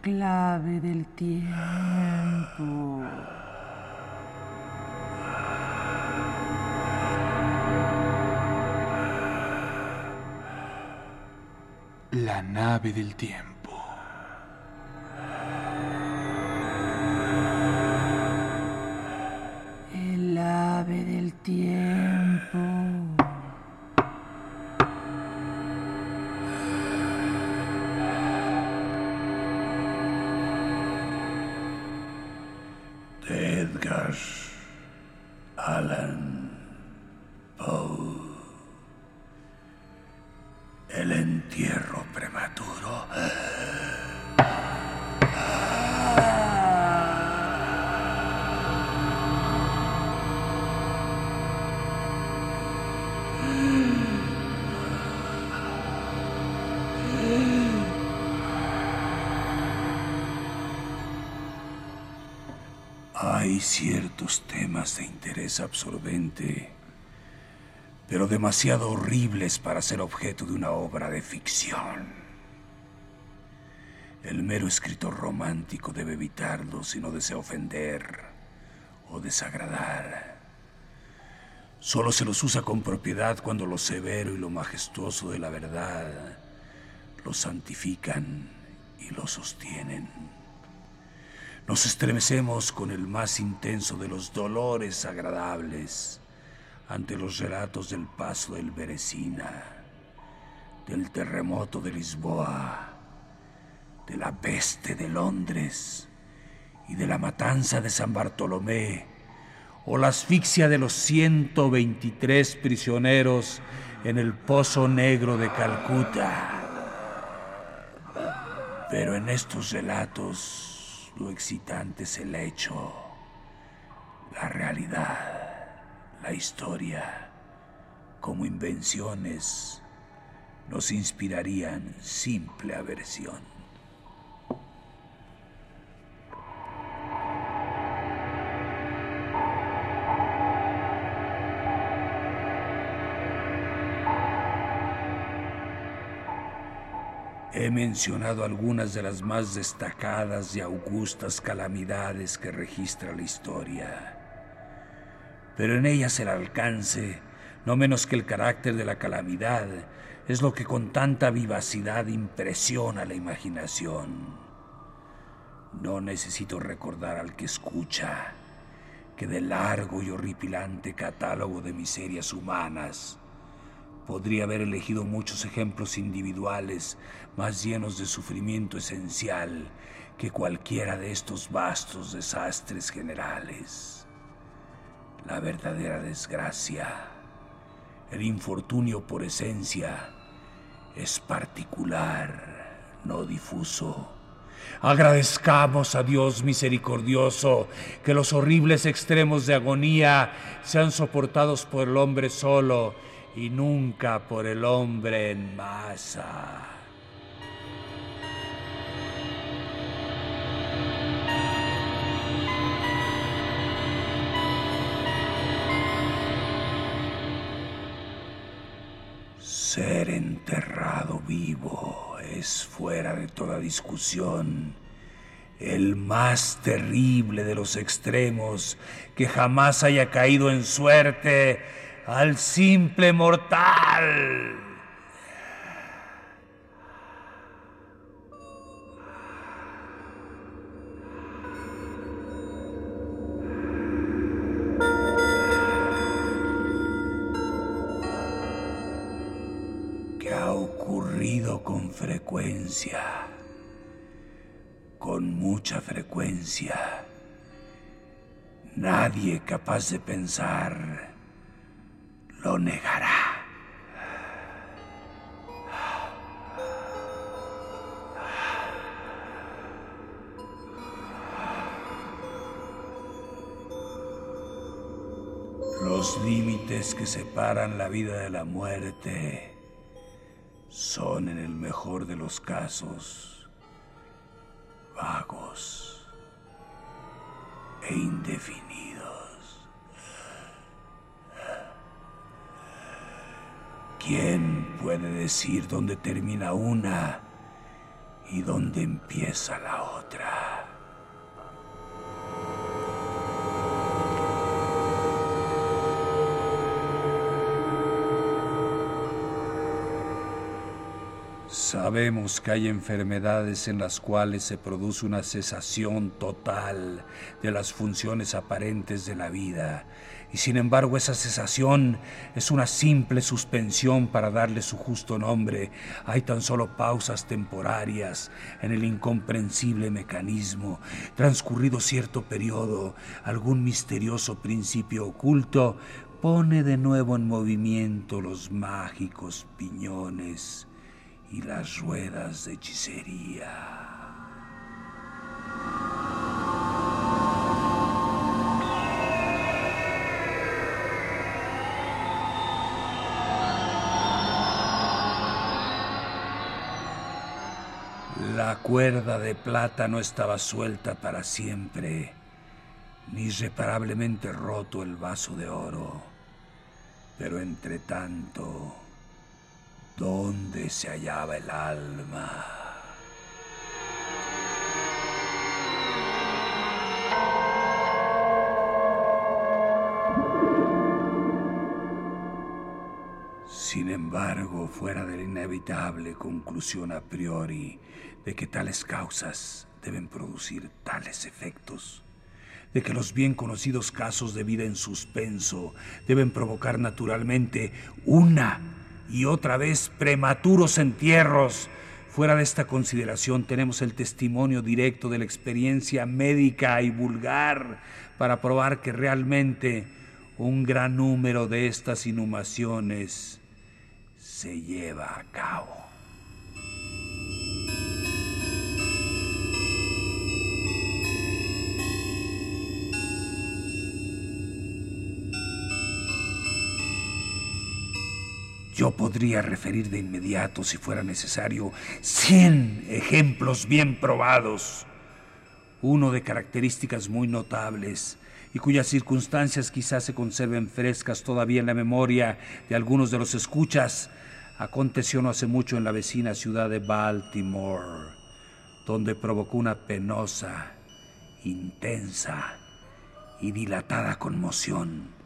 Clave del tiempo. La nave del tiempo. De Hay ciertos temas de interés absorbente, pero demasiado horribles para ser objeto de una obra de ficción. El mero escritor romántico debe evitarlos si no desea ofender o desagradar. Solo se los usa con propiedad cuando lo severo y lo majestuoso de la verdad lo santifican y lo sostienen. Nos estremecemos con el más intenso de los dolores agradables ante los relatos del paso del Beresina, del terremoto de Lisboa, de la peste de Londres y de la matanza de San Bartolomé, o la asfixia de los 123 prisioneros en el pozo negro de Calcuta. Pero en estos relatos lo excitante es el hecho, la realidad, la historia, como invenciones, nos inspirarían simple aversión. He mencionado algunas de las más destacadas y augustas calamidades que registra la historia. Pero en ellas el alcance, no menos que el carácter de la calamidad, es lo que con tanta vivacidad impresiona la imaginación. No necesito recordar al que escucha que del largo y horripilante catálogo de miserias humanas, Podría haber elegido muchos ejemplos individuales más llenos de sufrimiento esencial que cualquiera de estos vastos desastres generales. La verdadera desgracia, el infortunio por esencia, es particular, no difuso. Agradezcamos a Dios misericordioso que los horribles extremos de agonía sean soportados por el hombre solo y nunca por el hombre en masa. Ser enterrado vivo es fuera de toda discusión el más terrible de los extremos que jamás haya caído en suerte al simple mortal. que ha ocurrido con frecuencia, con mucha frecuencia. Nadie capaz de pensar lo negará. Los límites que separan la vida de la muerte son, en el mejor de los casos, vagos e indefinidos. ¿Quién puede decir dónde termina una y dónde empieza la Sabemos que hay enfermedades en las cuales se produce una cesación total de las funciones aparentes de la vida, y sin embargo esa cesación es una simple suspensión para darle su justo nombre. Hay tan solo pausas temporarias en el incomprensible mecanismo. Transcurrido cierto periodo, algún misterioso principio oculto pone de nuevo en movimiento los mágicos piñones y las ruedas de hechicería. La cuerda de plata no estaba suelta para siempre, ni irreparablemente roto el vaso de oro. Pero entre tanto, ¿Dónde se hallaba el alma? Sin embargo, fuera de la inevitable conclusión a priori de que tales causas deben producir tales efectos, de que los bien conocidos casos de vida en suspenso deben provocar naturalmente una y otra vez prematuros entierros. Fuera de esta consideración tenemos el testimonio directo de la experiencia médica y vulgar para probar que realmente un gran número de estas inhumaciones se lleva a cabo. Yo podría referir de inmediato, si fuera necesario, 100 ejemplos bien probados. Uno de características muy notables y cuyas circunstancias quizás se conserven frescas todavía en la memoria de algunos de los escuchas, aconteció no hace mucho en la vecina ciudad de Baltimore, donde provocó una penosa, intensa y dilatada conmoción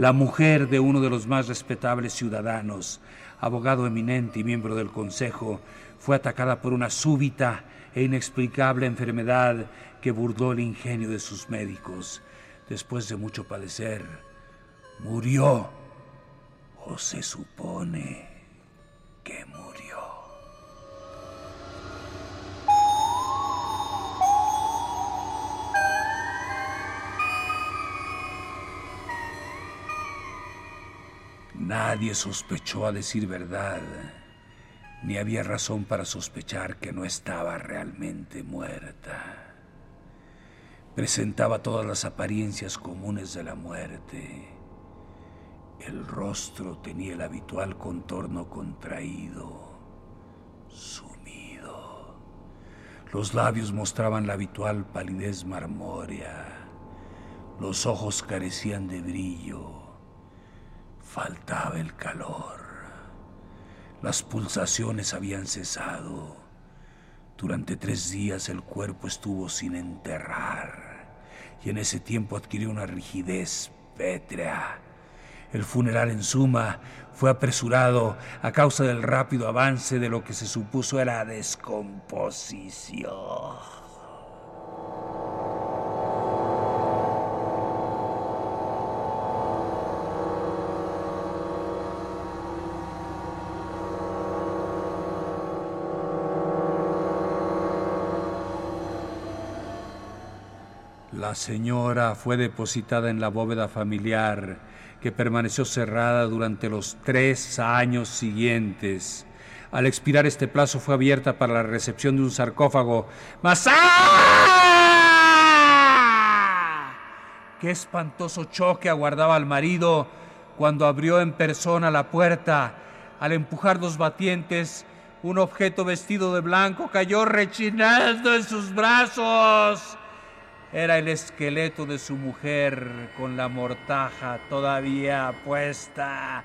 la mujer de uno de los más respetables ciudadanos, abogado eminente y miembro del Consejo, fue atacada por una súbita e inexplicable enfermedad que burdó el ingenio de sus médicos. Después de mucho padecer, murió, o se supone que murió. Nadie sospechó a decir verdad, ni había razón para sospechar que no estaba realmente muerta. Presentaba todas las apariencias comunes de la muerte. El rostro tenía el habitual contorno contraído, sumido. Los labios mostraban la habitual palidez marmórea. Los ojos carecían de brillo Faltaba el calor. Las pulsaciones habían cesado. Durante tres días el cuerpo estuvo sin enterrar y en ese tiempo adquirió una rigidez pétrea. El funeral en suma fue apresurado a causa del rápido avance de lo que se supuso era descomposición. La señora fue depositada en la bóveda familiar, que permaneció cerrada durante los tres años siguientes. Al expirar este plazo fue abierta para la recepción de un sarcófago. ¡Masá! qué espantoso choque aguardaba al marido cuando abrió en persona la puerta. Al empujar los batientes, un objeto vestido de blanco cayó rechinando en sus brazos. Era el esqueleto de su mujer con la mortaja todavía puesta.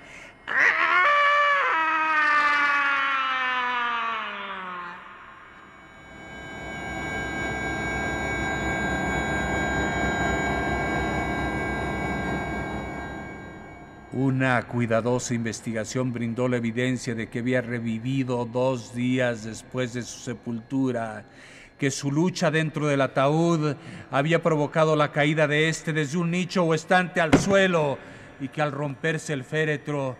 Una cuidadosa investigación brindó la evidencia de que había revivido dos días después de su sepultura, que su lucha dentro del ataúd había provocado la caída de éste desde un nicho o estante al suelo y que al romperse el féretro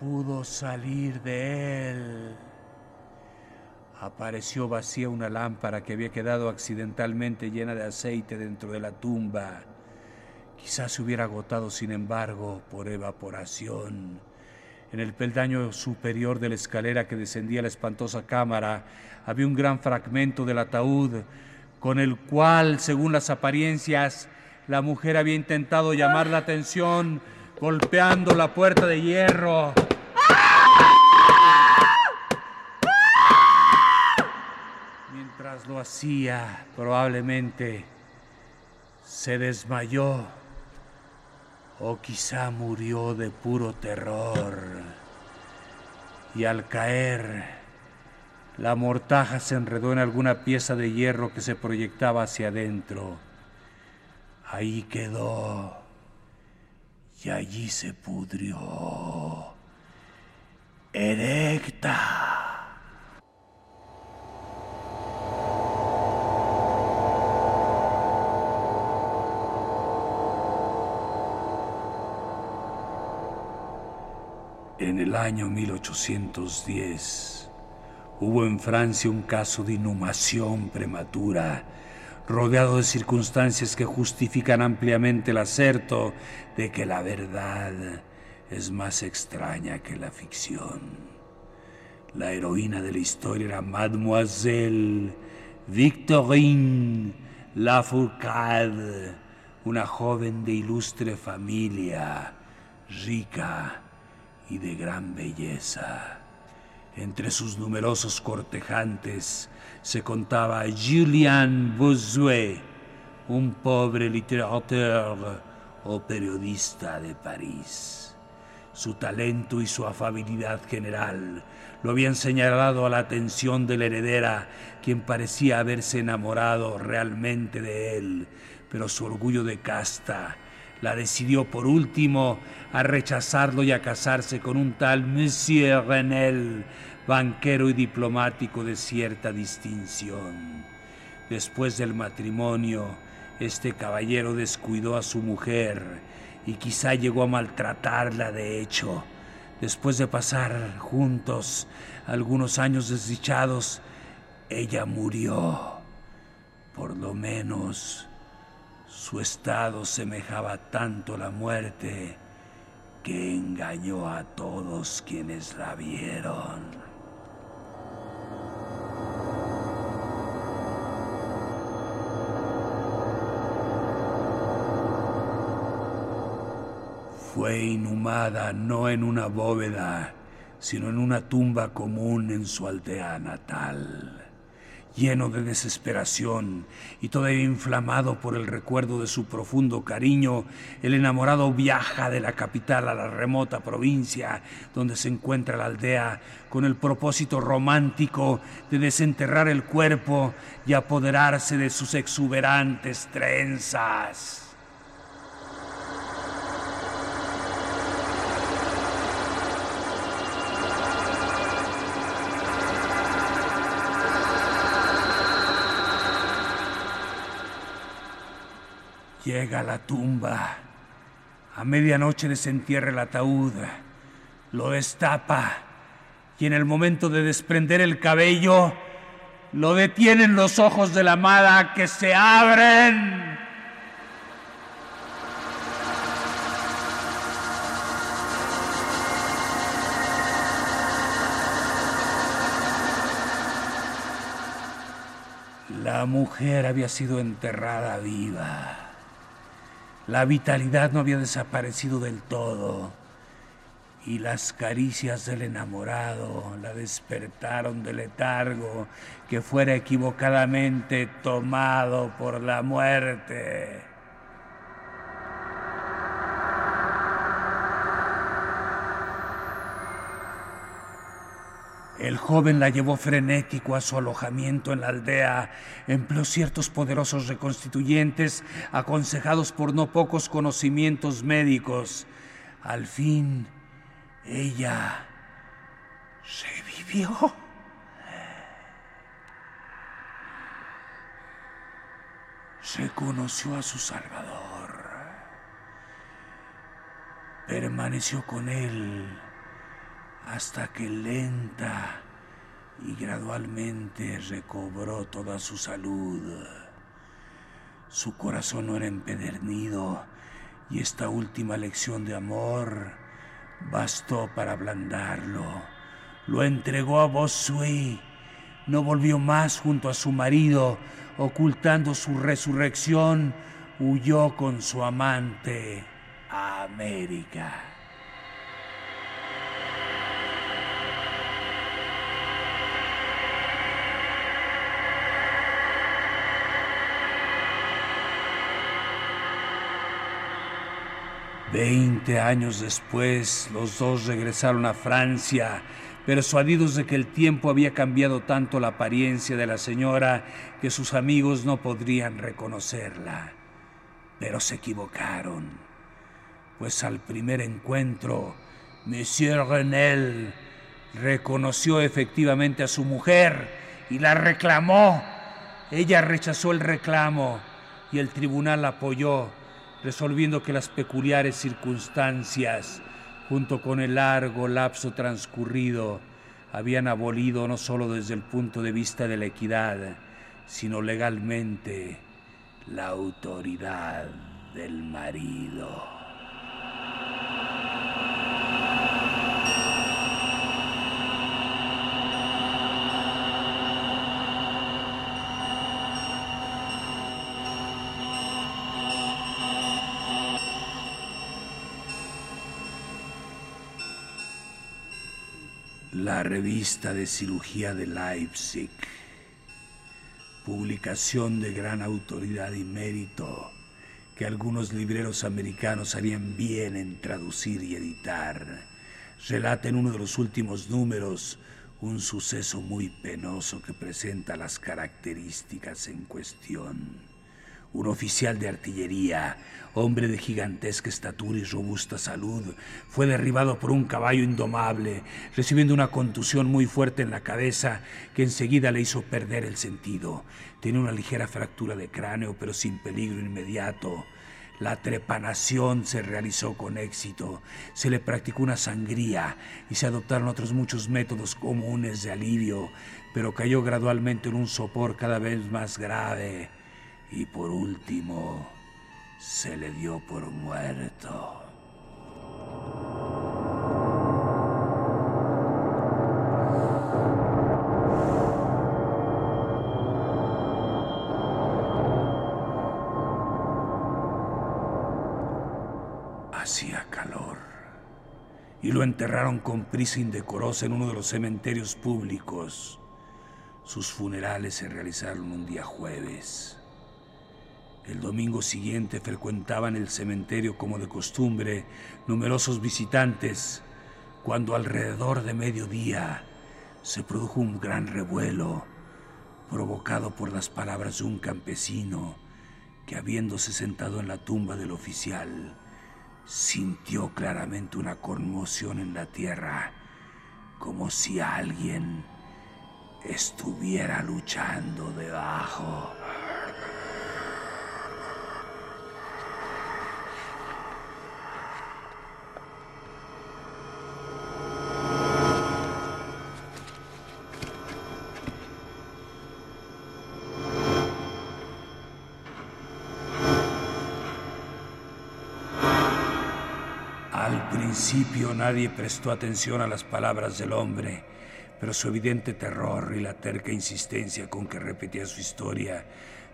pudo salir de él. Apareció vacía una lámpara que había quedado accidentalmente llena de aceite dentro de la tumba Quizás se hubiera agotado, sin embargo, por evaporación. En el peldaño superior de la escalera que descendía la espantosa cámara había un gran fragmento del ataúd con el cual, según las apariencias, la mujer había intentado llamar la atención golpeando la puerta de hierro. Mientras lo hacía, probablemente se desmayó o quizá murió de puro terror. Y al caer, la mortaja se enredó en alguna pieza de hierro que se proyectaba hacia adentro. Ahí quedó y allí se pudrió. Erecta. En el año 1810 hubo en Francia un caso de inhumación prematura, rodeado de circunstancias que justifican ampliamente el acerto de que la verdad es más extraña que la ficción. La heroína de la historia era Mademoiselle Victorine Lafourcade, una joven de ilustre familia, rica, y de gran belleza. Entre sus numerosos cortejantes se contaba Julien Bossuet, un pobre literateur o periodista de París. Su talento y su afabilidad general lo habían señalado a la atención de la heredera, quien parecía haberse enamorado realmente de él, pero su orgullo de casta la decidió por último a rechazarlo y a casarse con un tal Monsieur Renel, banquero y diplomático de cierta distinción. Después del matrimonio, este caballero descuidó a su mujer y quizá llegó a maltratarla de hecho. Después de pasar juntos algunos años desdichados, ella murió. Por lo menos su estado semejaba tanto a la muerte que engañó a todos quienes la vieron. Fue inhumada no en una bóveda, sino en una tumba común en su aldea natal lleno de desesperación y todavía inflamado por el recuerdo de su profundo cariño, el enamorado viaja de la capital a la remota provincia donde se encuentra la aldea con el propósito romántico de desenterrar el cuerpo y apoderarse de sus exuberantes trenzas. Llega a la tumba. A medianoche desentierra el ataúd. Lo destapa. Y en el momento de desprender el cabello, lo detienen los ojos de la amada que se abren. La mujer había sido enterrada viva. La vitalidad no había desaparecido del todo y las caricias del enamorado la despertaron del letargo que fuera equivocadamente tomado por la muerte. Joven la llevó frenético a su alojamiento en la aldea, empleó ciertos poderosos reconstituyentes aconsejados por no pocos conocimientos médicos. Al fin, ella se vivió. Se conoció a su Salvador. Permaneció con él hasta que lenta y gradualmente recobró toda su salud. Su corazón no era empedernido y esta última lección de amor bastó para ablandarlo. Lo entregó a Bossuet. No volvió más junto a su marido, ocultando su resurrección, huyó con su amante a América. Veinte años después, los dos regresaron a Francia, persuadidos de que el tiempo había cambiado tanto la apariencia de la señora que sus amigos no podrían reconocerla. Pero se equivocaron, pues al primer encuentro, Monsieur Renel reconoció efectivamente a su mujer y la reclamó. Ella rechazó el reclamo y el tribunal apoyó resolviendo que las peculiares circunstancias, junto con el largo lapso transcurrido, habían abolido no sólo desde el punto de vista de la equidad, sino legalmente la autoridad del marido. La revista de cirugía de Leipzig, publicación de gran autoridad y mérito que algunos libreros americanos harían bien en traducir y editar, relata en uno de los últimos números un suceso muy penoso que presenta las características en cuestión un oficial de artillería, hombre de gigantesca estatura y robusta salud, fue derribado por un caballo indomable, recibiendo una contusión muy fuerte en la cabeza que enseguida le hizo perder el sentido. Tiene una ligera fractura de cráneo, pero sin peligro inmediato. La trepanación se realizó con éxito, se le practicó una sangría y se adoptaron otros muchos métodos comunes de alivio, pero cayó gradualmente en un sopor cada vez más grave y por último se le dio por muerto. Hacía calor y lo enterraron con prisa indecorosa en uno de los cementerios públicos. Sus funerales se realizaron un día jueves. El domingo siguiente frecuentaban el cementerio como de costumbre numerosos visitantes, cuando alrededor de mediodía se produjo un gran revuelo provocado por las palabras de un campesino que habiéndose sentado en la tumba del oficial, sintió claramente una conmoción en la tierra, como si alguien estuviera luchando debajo. Principio nadie prestó atención a las palabras del hombre, pero su evidente terror y la terca insistencia con que repetía su historia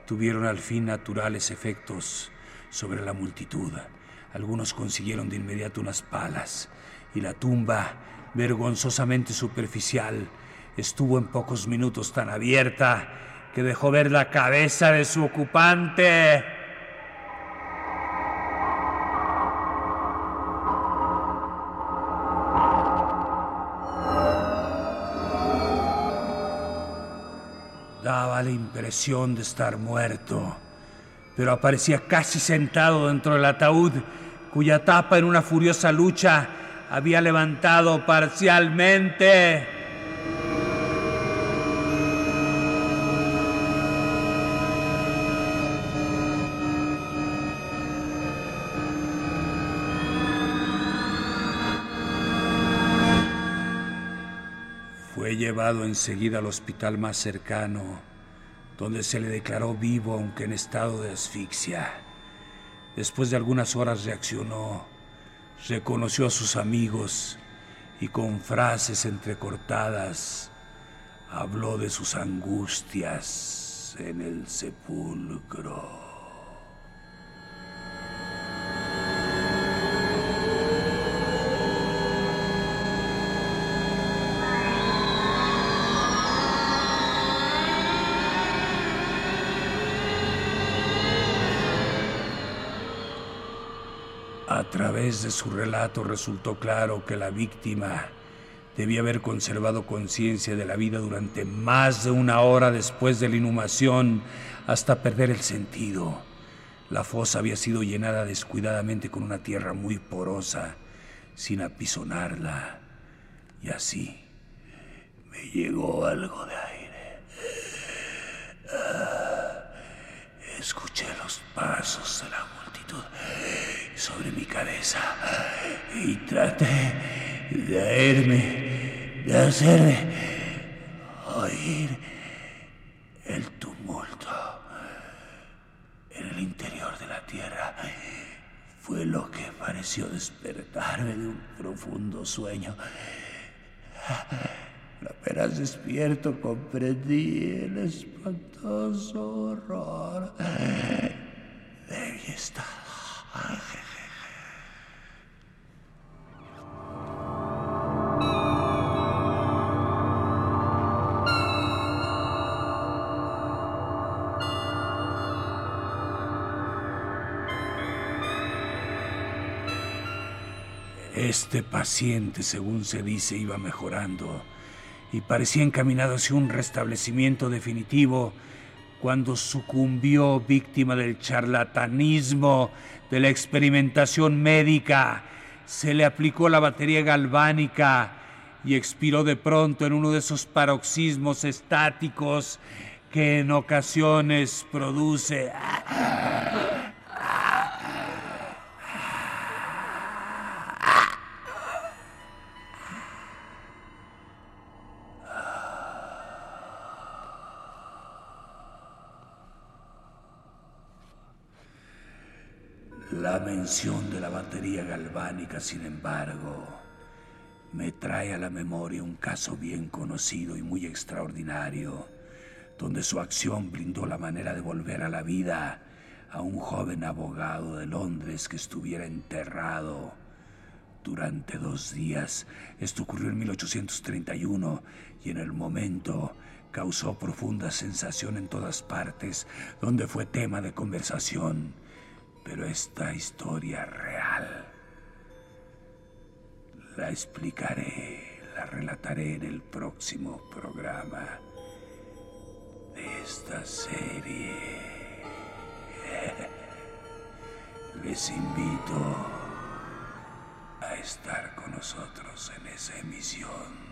tuvieron al fin naturales efectos. sobre la multitud. Algunos consiguieron de inmediato unas palas y la tumba, vergonzosamente superficial, estuvo en pocos minutos tan abierta que dejó ver la cabeza de su ocupante. La impresión de estar muerto, pero aparecía casi sentado dentro del ataúd, cuya tapa en una furiosa lucha había levantado parcialmente. Fue llevado enseguida al hospital más cercano, donde se le declaró vivo aunque en estado de asfixia. Después de algunas horas reaccionó, reconoció a sus amigos y con frases entrecortadas habló de sus angustias en el sepulcro. Través de su relato resultó claro que la víctima debía haber conservado conciencia de la vida durante más de una hora después de la inhumación hasta perder el sentido. La fosa había sido llenada descuidadamente con una tierra muy porosa, sin apisonarla. Y así me llegó algo de aire. Ah, escuché los pasos de la multitud sobre mi cabeza y traté de aerme, de hacerme oír el tumulto en el interior de la tierra. Fue lo que pareció despertarme de un profundo sueñño. Apenas despierto comprendí el espantoso horror de mi estado. Este paciente, según se dice, iba mejorando y parecía encaminado hacia un restablecimiento definitivo cuando sucumbió víctima del charlatanismo de la experimentación médica. Se le aplicó la batería galvánica y expiró de pronto en uno de esos paroxismos estáticos que en ocasiones produce. La mención de la batería galvánica, sin embargo, me trae a la memoria un caso bien conocido y muy extraordinario, donde su acción brindó la manera de volver a la vida a un joven abogado de Londres que estuviera enterrado durante dos días. Esto ocurrió en 1831 y en el momento causó profunda sensación en todas partes, donde fue tema de conversación. Pero esta historia real la explicaré, la relataré en el próximo programa de esta serie. Les invito a estar con nosotros en esa emisión.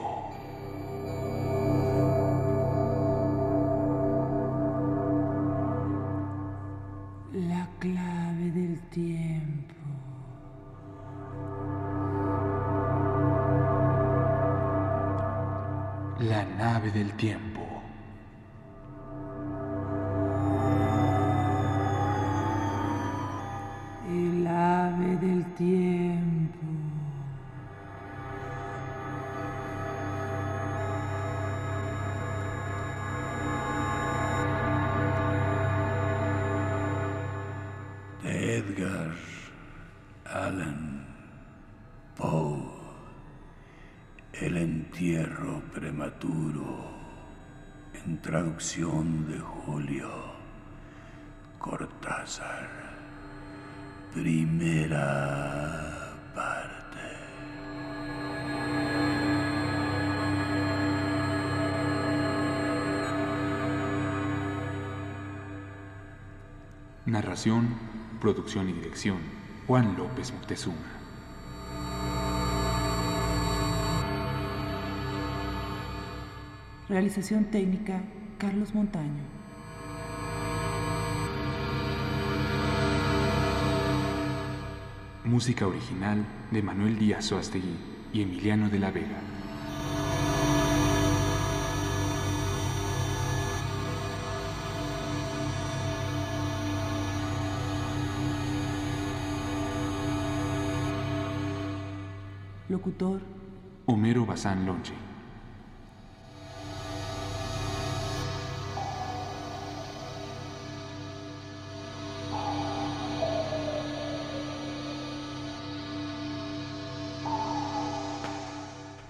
Allan Poe. El entierro prematuro. En traducción de Julio Cortázar. Primera parte. Narración, producción y dirección. Juan López Moctezuma. Realización técnica Carlos Montaño. Música original de Manuel Díaz Soastegui y Emiliano de la Vega. Locutor Homero Bazán Lonche.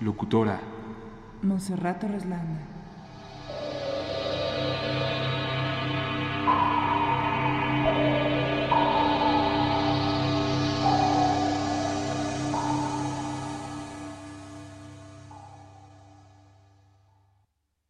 Locutora Monserrato Reslanda.